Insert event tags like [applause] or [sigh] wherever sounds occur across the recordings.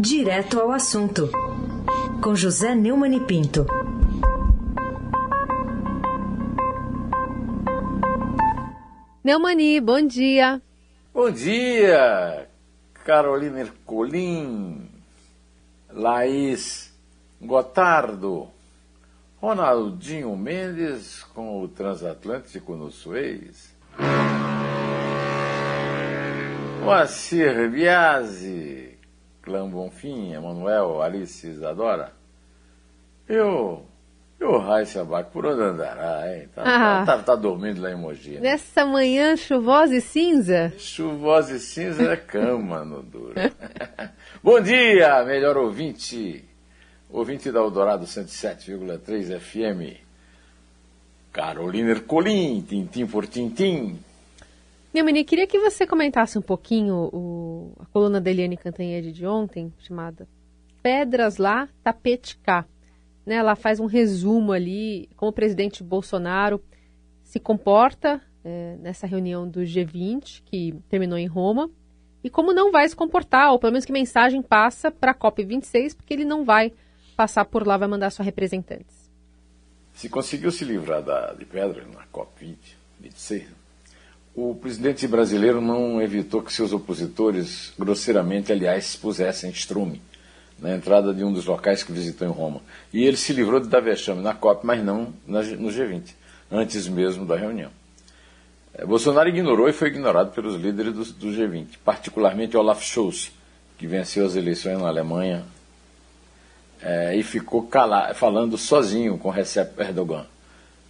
Direto ao assunto, com José Neumann e Pinto. Neumani, bom dia. Bom dia, Carolina Ercolim, Laís Gotardo, Ronaldinho Mendes com o transatlântico no Suez, Moacir Biasi, Clã Bonfim, Emanuel, Alice Isadora, eu e o Raíssa Abac, por onde andará, hein? Tá, ah, tá, tá, tá, dormindo lá em Mogi. Né? Nessa manhã chuvosa e cinza? Chuvosa e cinza é cama [laughs] no duro. [laughs] Bom dia, melhor ouvinte. Ouvinte da Eldorado 107,3 FM. Carolina Ercolim, tintim por tintim. Menina, queria que você comentasse um pouquinho o, a coluna da Eliane Cantanhede de ontem, chamada Pedras lá, tapete cá. Né, ela faz um resumo ali como o presidente Bolsonaro se comporta é, nessa reunião do G20 que terminou em Roma e como não vai se comportar, ou pelo menos que mensagem passa para a COP26, porque ele não vai passar por lá, vai mandar sua representantes. Se conseguiu se livrar da, de pedra na COP20, 26, o presidente brasileiro não evitou que seus opositores, grosseiramente, aliás, pusessem estrume na entrada de um dos locais que visitou em Roma. E ele se livrou de dar vexame na COP, mas não no G20, antes mesmo da reunião. É, Bolsonaro ignorou e foi ignorado pelos líderes do, do G20, particularmente Olaf Scholz, que venceu as eleições na Alemanha é, e ficou cala, falando sozinho com Recep Erdogan,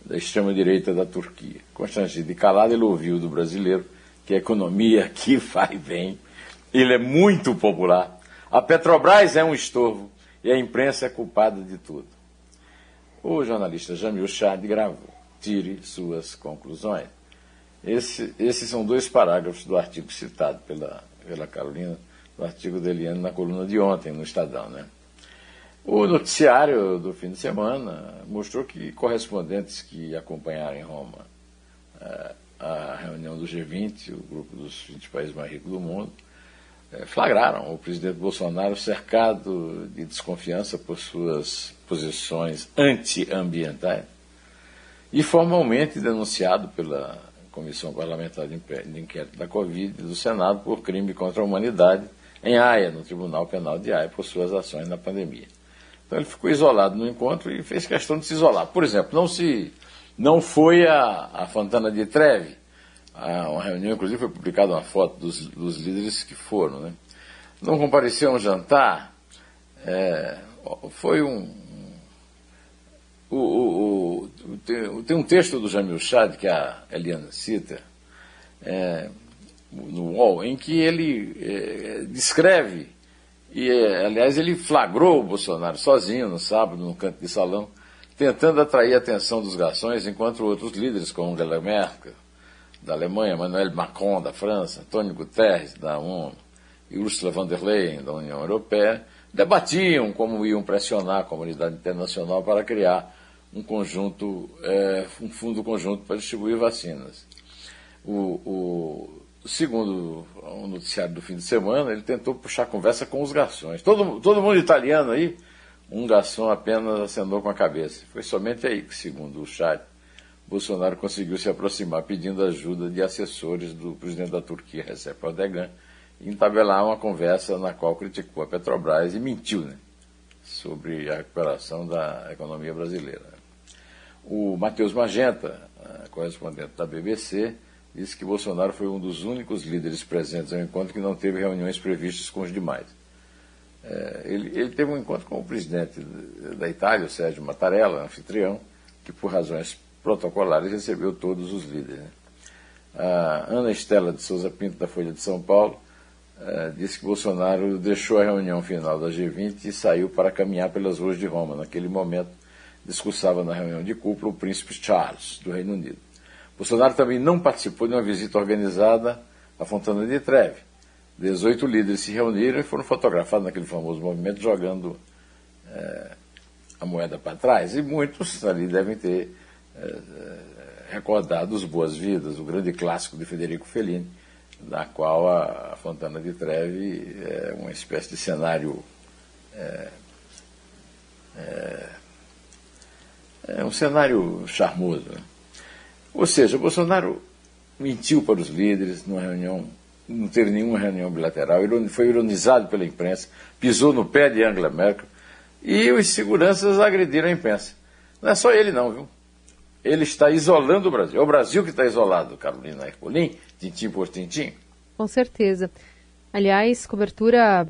da extrema-direita da Turquia. Constrangido e calado, ele ouviu do brasileiro que a economia aqui [laughs] vai bem, ele é muito popular a Petrobras é um estorvo e a imprensa é culpada de tudo. O jornalista Jamil Chad gravou. Tire suas conclusões. Esse, esses são dois parágrafos do artigo citado pela, pela Carolina, do artigo da Eliane na coluna de ontem no Estadão. Né? O noticiário do fim de semana mostrou que correspondentes que acompanharam em Roma a, eh, a reunião do G20, o grupo dos 20 países mais ricos do mundo, é, flagraram o presidente Bolsonaro cercado de desconfiança por suas posições antiambientais e formalmente denunciado pela Comissão Parlamentar de Inquérito da Covid do Senado por crime contra a humanidade em Haia, no Tribunal Penal de Haia, por suas ações na pandemia. Então ele ficou isolado no encontro e fez questão de se isolar. Por exemplo, não se não foi a, a Fontana de Treve, a uma reunião, inclusive foi publicada uma foto dos, dos líderes que foram. Né? Não compareceu a um jantar, é, foi um. O, o, o, tem, tem, um texto do Jamil Chad, que a Eliana cita, é, no UOL, em que ele é, descreve, e é, aliás ele flagrou o Bolsonaro sozinho no sábado, no canto de salão, tentando atrair a atenção dos garçons, enquanto outros líderes, como Angela Merkel, da Alemanha, Emmanuel Macron, da França, Antônio Guterres, da ONU, e Ursula von der Leyen, da União Europeia, debatiam como iam pressionar a comunidade internacional para criar um conjunto, é, um fundo conjunto para distribuir vacinas. O, o, segundo o noticiário do fim de semana, ele tentou puxar conversa com os garçons. Todo, todo mundo italiano aí, um garçom apenas acenou com a cabeça. Foi somente aí que, segundo o chat, Bolsonaro conseguiu se aproximar pedindo ajuda de assessores do presidente da Turquia, Recep Erdogan, e entabelar uma conversa na qual criticou a Petrobras e mentiu né, sobre a recuperação da economia brasileira. O Matheus Magenta, correspondente da BBC, disse que Bolsonaro foi um dos únicos líderes presentes ao encontro que não teve reuniões previstas com os demais. É, ele, ele, teve um encontro com o presidente da Itália, Sérgio Mattarella, anfitrião, que por razões protocolares recebeu todos os líderes. Né? A Ana Estela de Souza Pinto, da Folha de São Paulo, uh, disse que Bolsonaro deixou a reunião final da G20 e saiu para caminhar pelas ruas de Roma. Naquele momento, discursava na reunião de cúpula o príncipe Charles, do Reino Unido. Bolsonaro também não participou de uma visita organizada à Fontana de Treve. 18 líderes se reuniram e foram fotografados naquele famoso movimento jogando é, a moeda para trás. E muitos ali devem ter é, recordados Boas-Vidas, o grande clássico de Federico Fellini, na qual a Fontana de Trevi é uma espécie de cenário é, é um cenário charmoso. Né? Ou seja, o Bolsonaro mentiu para os líderes numa reunião, não teve nenhuma reunião bilateral, foi ironizado pela imprensa, pisou no pé de Angela Merkel e os seguranças agrediram a imprensa. Não é só ele não, viu? Ele está isolando o Brasil. É o Brasil que está isolado, Carolina Ercolim, tintim por tintim. Com certeza. Aliás, cobertura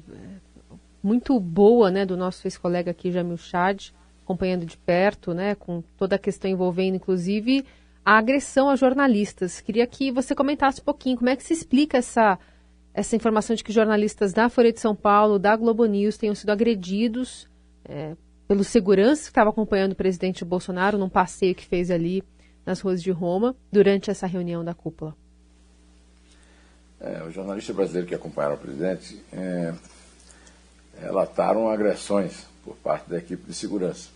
muito boa né, do nosso ex-colega aqui, Jamil Chad, acompanhando de perto, né, com toda a questão envolvendo, inclusive, a agressão a jornalistas. Queria que você comentasse um pouquinho como é que se explica essa, essa informação de que jornalistas da Folha de São Paulo, da Globo News, tenham sido agredidos é, pelos seguranças que estavam acompanhando o presidente Bolsonaro num passeio que fez ali nas ruas de Roma durante essa reunião da cúpula. É, os jornalistas brasileiros que acompanharam o presidente é, relataram agressões por parte da equipe de segurança.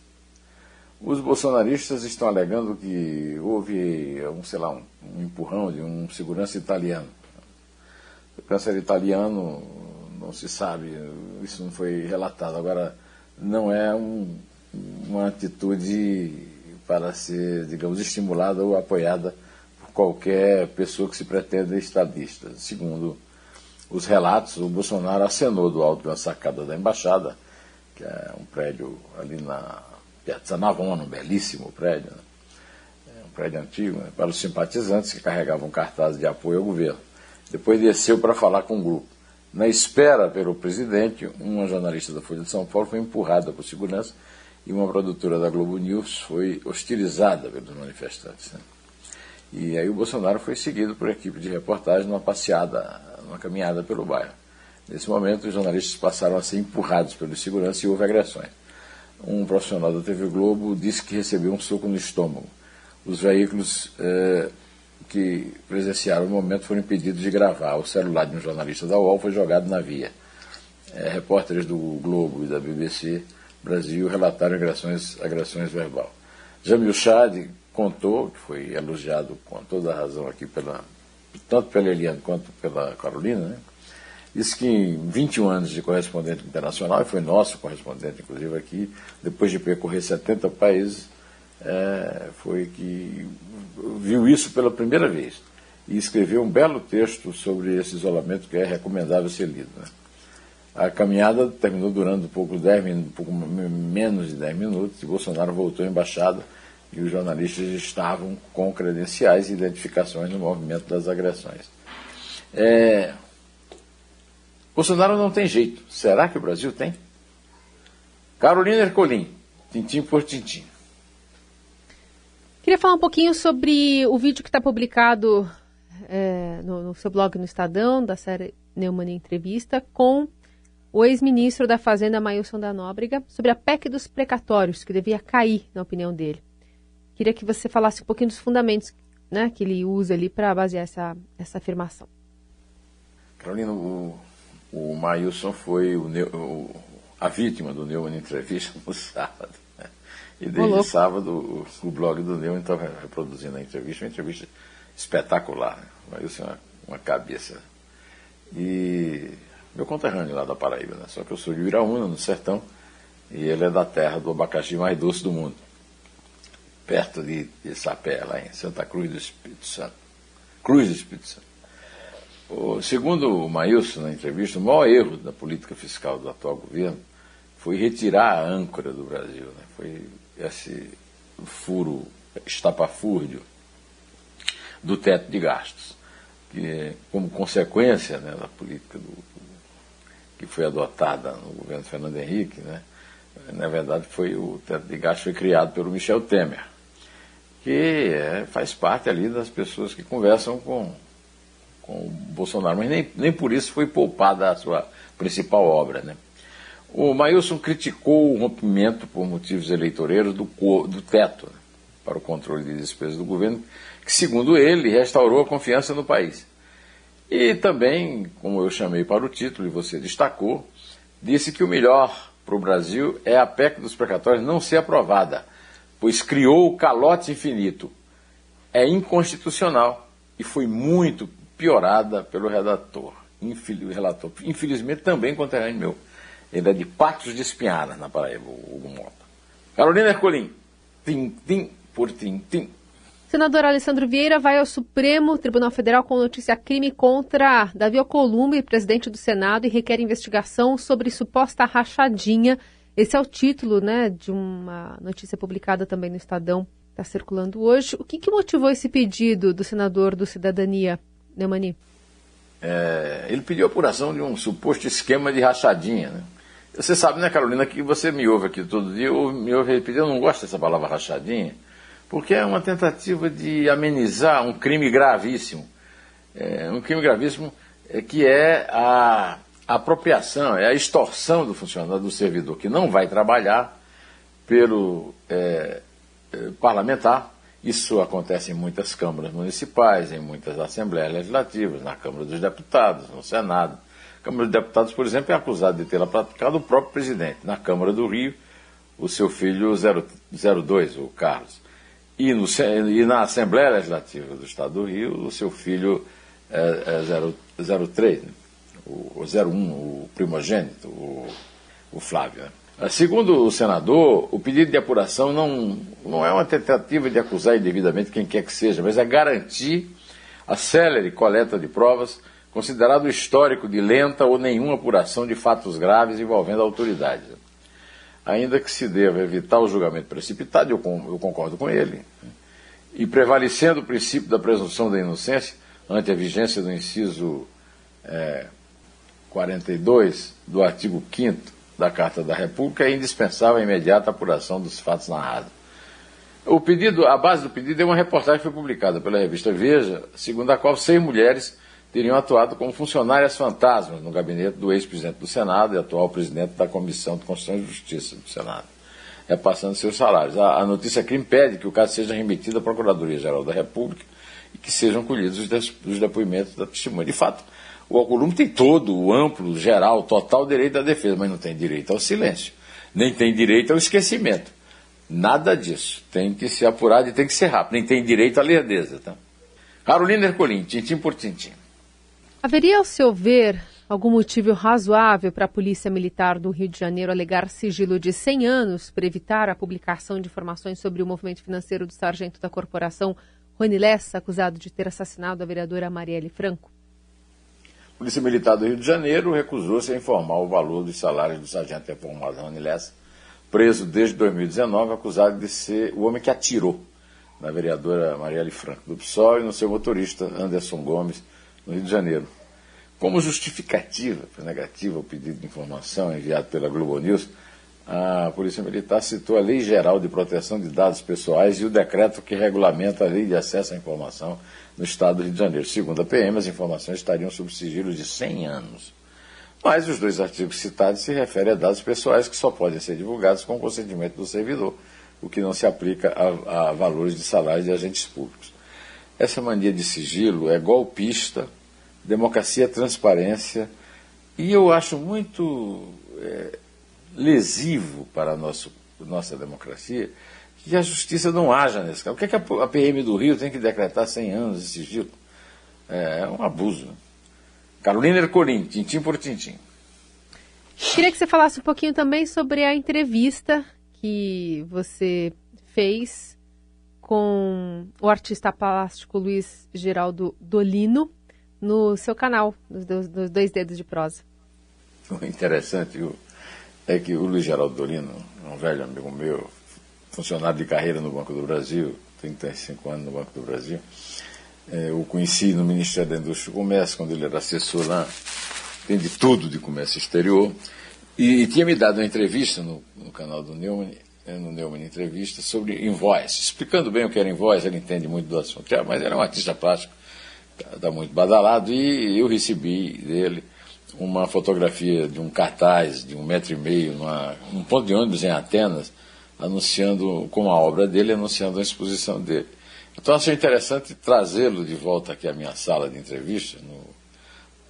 Os bolsonaristas estão alegando que houve, um, sei lá, um, um empurrão de um segurança italiano. O câncer italiano não se sabe, isso não foi relatado. Agora, não é um, uma atitude para ser, digamos, estimulada ou apoiada por qualquer pessoa que se pretenda estadista. Segundo os relatos, o Bolsonaro acenou do alto de uma sacada da embaixada, que é um prédio ali na Piazza Navona, um belíssimo prédio, né? é um prédio antigo, né? para os simpatizantes que carregavam cartazes de apoio ao governo. Depois desceu para falar com o grupo. Na espera pelo presidente, uma jornalista da Folha de São Paulo foi empurrada por segurança e uma produtora da Globo News foi hostilizada pelos manifestantes. Né? E aí o Bolsonaro foi seguido por equipe de reportagem numa passeada, numa caminhada pelo bairro. Nesse momento, os jornalistas passaram a ser empurrados pelos segurança e houve agressões um profissional da TV Globo disse que recebeu um soco no estômago. Os veículos eh, que presenciaram o momento foram impedidos de gravar. O celular de um jornalista da UOL foi jogado na via. Eh, repórteres do Globo e da BBC Brasil relataram agressões, agressões verbal. Jamil Chad contou, que foi elogiado com toda a razão aqui, pela, tanto pela Eliane quanto pela Carolina, né? Disse que em 21 anos de correspondente internacional, e foi nosso correspondente, inclusive, aqui, depois de percorrer 70 países, é, foi que viu isso pela primeira vez e escreveu um belo texto sobre esse isolamento que é recomendável ser lido. Né? A caminhada terminou durando um pouco, 10 minutos, um pouco menos de 10 minutos e Bolsonaro voltou à embaixada e os jornalistas estavam com credenciais e identificações no movimento das agressões. É, Bolsonaro não tem jeito. Será que o Brasil tem? Carolina Ercolim, tintim por tintim. Queria falar um pouquinho sobre o vídeo que está publicado é, no, no, seu blog no Estadão, da série Neumann Entrevista, com o ex-ministro da Fazenda, Mailson da Nóbrega, sobre a PEC dos precatórios, que devia cair, na opinião dele. Queria que você falasse um pouquinho dos fundamentos né, que ele usa ali para basear essa, essa afirmação. Carolina, o, o Mailson foi o, o, a vítima do Neumann Entrevista no [laughs] sábado. Né? E desde Olá. sábado o, o, blog do Neumann estava reproduzindo a entrevista, uma entrevista espetacular. Né? O Mailson é uma, uma cabeça. E meu conterrâneo lá da Paraíba, né? só que eu sou de Iraúna, no sertão, e ele é da terra do abacaxi mais doce do mundo, perto de, de Sapé, lá em Santa Cruz do Espírito Santo. Cruz do Espírito Santo. O, segundo o Maílson, na entrevista, o maior erro da política fiscal do atual governo foi retirar a âncora do Brasil. Né? Foi esse furo estapafúrdio do teto de gastos, que como consequência né, da política do, que foi adotada no governo Fernando Henrique, né, na verdade foi o teto de gastos foi criado pelo Michel Temer, que é, faz parte ali das pessoas que conversam com com o Bolsonaro, mas nem, nem por isso foi poupada a sua principal obra. Né? O Mailson criticou o rompimento por motivos eleitoreiros do, do teto né, para o controle de despesas do governo, que, segundo ele, restaurou a confiança no país. E também, como eu chamei para o título e você destacou, disse que o melhor para o Brasil é a PEC dos precatórios não ser aprovada, pois criou o calote infinito. É inconstitucional e foi muito piorada pelo redator, infeliz, relator, infelizmente também conterrâneo meu. Ele é de Patos de Espinharas, na Paraíba, o Hugo Mota. Carolina Ercolim, tim, tim, por tim, tim. Senador Alessandro Vieira vai ao Supremo Tribunal Federal com notícia crime contra Davi Alcolumbre, presidente do Senado, e requer investigação sobre suposta rachadinha. Esse é o título né, de uma notícia publicada também no Estadão, está circulando hoje. O que, que motivou esse pedido do senador do Cidadania, Neumani? É, ele pediu apuração de um suposto esquema de rachadinha. Né? Você sabe, né, Carolina, que você me ouve aqui todo dia, ou me ouve repetir, eu não gosto dessa palavra rachadinha porque é uma tentativa de amenizar um crime gravíssimo. É, um crime gravíssimo é, que é a apropriação, é a extorsão do funcionário, do servidor, que não vai trabalhar pelo é, é, parlamentar. Isso acontece em muitas câmaras municipais, em muitas assembleias legislativas, na Câmara dos Deputados, no Senado. A Câmara dos Deputados, por exemplo, é acusada de tê-la praticado o próprio presidente. Na Câmara do Rio, o seu filho 02, o Carlos e, no, e na Assembleia Legislativa do Estado do Rio, o seu filho é, é 03, né? o, o 01, o primogênito, o, o Flávio. Né? Segundo o senador, o pedido de apuração não, não é uma tentativa de acusar indevidamente quem quer que seja, mas é garantir a célere coleta de provas, considerado histórico de lenta ou nenhuma apuração de fatos graves envolvendo a autoridade ainda que se deva evitar o julgamento precipitado, eu, concordo com ele, e prevalecendo o princípio da presunção da inocência ante a vigência do inciso é, 42 do artigo 5 da Carta da República, é indispensável a imediata apuração dos fatos narrados. O pedido, a base do pedido é uma reportagem que foi publicada pela revista Veja, segundo a qual seis mulheres teriam atuado como funcionárias fantasmas no gabinete do ex-presidente do Senado e atual presidente da Comissão de Constituição e Justiça do Senado, repassando seus salários. A, a notícia crime pede que o caso seja remetido à Procuradoria-Geral da República e que sejam colhidos os, os depoimentos da testemunha. De fato, o Alcolumbre tem todo o amplo, geral, total direito à defesa, mas não tem direito ao silêncio, nem tem direito ao esquecimento. Nada disso. Tem que ser apurado e tem que ser rápido. Nem tem direito à lerdeza. Tá? Carolina Ercolim, tintim por tintim. Haveria, ao seu ver, algum motivo razoável para a Polícia Militar do Rio de Janeiro alegar sigilo de 100 anos para evitar a publicação de informações sobre o movimento financeiro do sargento da corporação Rony Lessa, acusado de ter assassinado a vereadora Marielle Franco? Polícia Militar do Rio de Janeiro recusou-se a informar o valor dos salários do sargento reformado Rony Lessa, preso desde 2019, acusado de ser o homem que atirou na vereadora Marielle Franco do PSOL e no seu motorista Anderson Gomes, no Rio de Janeiro. Como justificativa [laughs] negativa ao pedido de informação enviado pela Globo News, a Polícia Militar citou a Lei Geral de Proteção de Dados Pessoais e o decreto que regulamenta a Lei de Acesso à Informação no Estado do Rio de Janeiro. Segundo a PM, as informações estariam sob sigilo de 100 anos. Mas os dois artigos citados se referem a dados pessoais que só podem ser divulgados com o consentimento do servidor, o que não se aplica a, a valores de salário de agentes públicos. Essa mania de sigilo é golpista, democracia transparência, e eu acho muito é, lesivo para a nosso, nossa democracia que a justiça não haja nesse caso. O que, é que a PM do Rio tem que decretar 100 anos de sigilo? É, é um abuso. Carolina Ercolim, tintim por tintim. Queria que você falasse um pouquinho também sobre a entrevista que você fez com o artista plástico Luiz Geraldo Dolino no seu canal, nos, dois dedos de prosa. Interessante é que o Luiz Geraldo Dolino, um velho amigo meu, funcionário de carreira no Banco do Brasil, 35 anos no Banco do Brasil, é, eu conheci no Ministério da Indústria e Comércio, quando ele era assessor lá, tem de tudo de comércio exterior, e, e tinha me dado uma entrevista no, no canal do Neumann, no Neumann Entrevista sobre invoice, explicando bem o que era invoice, ele entende muito do assunto, é, mas é um artista plástico, está tá muito badalado, e eu recebi dele uma fotografia de um cartaz de um metro e meio, numa, um ponto de ônibus em Atenas, anunciando, com a obra dele, anunciando a exposição dele. Então achei interessante trazê-lo de volta aqui à minha sala de entrevista,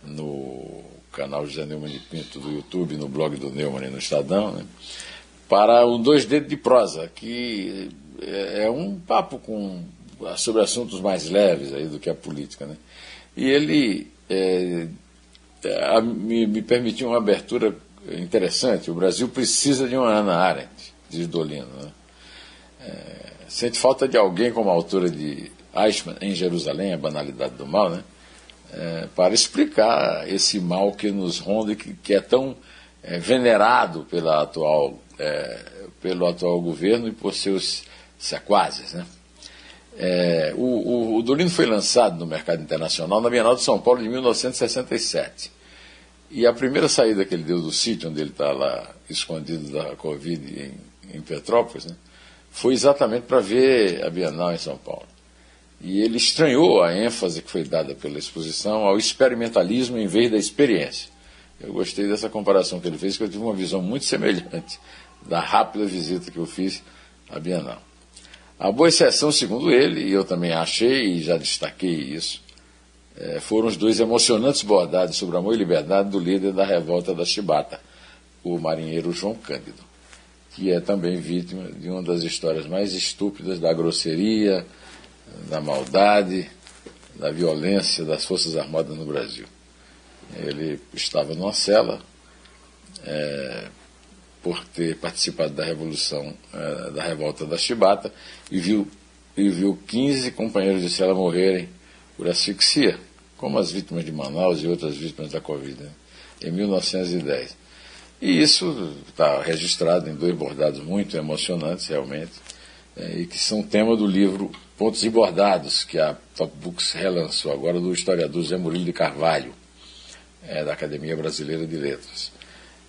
no, no canal José Neumann de Pinto do YouTube, no blog do Neumann e no Estadão, né? para o Dois Dedos de Prosa, que é, é um papo com, sobre assuntos mais leves aí do que a política. Né? E ele é, me, me, permitiu uma abertura interessante. O Brasil precisa de uma Ana Arendt, diz Dolino. Né? É, sente falta de alguém como a autora de Eichmann em Jerusalém, a banalidade do mal, né? É, para explicar esse mal que nos ronda e que, que é tão é, venerado pela atual, é, pelo atual governo e por seus sequazes. Né? É, o, o, o foi lançado no mercado internacional na Bienal de São Paulo de 1967. E a primeira saída que ele deu do sítio onde ele está lá escondido da Covid em, em Petrópolis, né, foi exatamente para ver a Bienal em São Paulo. E ele estranhou a ênfase que foi dada pela exposição ao experimentalismo em vez da experiência. Eu gostei dessa comparação que ele fez, que eu tive uma visão muito semelhante da rápida visita que eu fiz à Bienal. A boa exceção, segundo ele, e eu também achei e já destaquei isso, é, foram os dois emocionantes bordados sobre amor e liberdade do líder da revolta da Chibata, o marinheiro João Cândido, que é também vítima de uma das histórias mais estúpidas da grosseria, da maldade, da violência das Forças Armadas no Brasil. Ele estava numa cela, é, por ter participado da revolução, uh, da revolta da Chibata, e viu, e viu 15 companheiros de cela morrerem por asfixia, como as vítimas de Manaus e outras vítimas da Covid, né, em 1910. E isso está registrado em dois bordados muito emocionantes, realmente, é, e que são tema do livro Pontos e Bordados, que a Top Books relançou agora, do historiador Zé Murilo de Carvalho, é, da Academia Brasileira de Letras.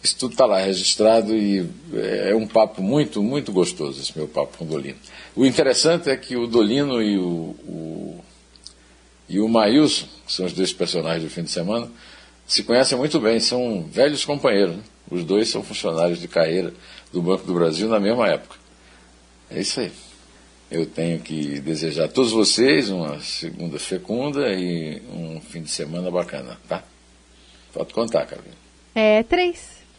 Isso tudo está lá registrado e é, é um papo muito, muito gostoso, esse meu papo com o Dolino. O interessante é que o Dolino e o, o, e o Maílson, que são os dois personagens do fim de semana, se conhecem muito bem, são velhos companheiros. Né? Os dois são funcionários de carreira do Banco do Brasil na mesma época. É isso aí. Eu tenho que desejar a todos vocês uma segunda fecunda e um fim de semana bacana, tá? Pode contar, Carolina. É três.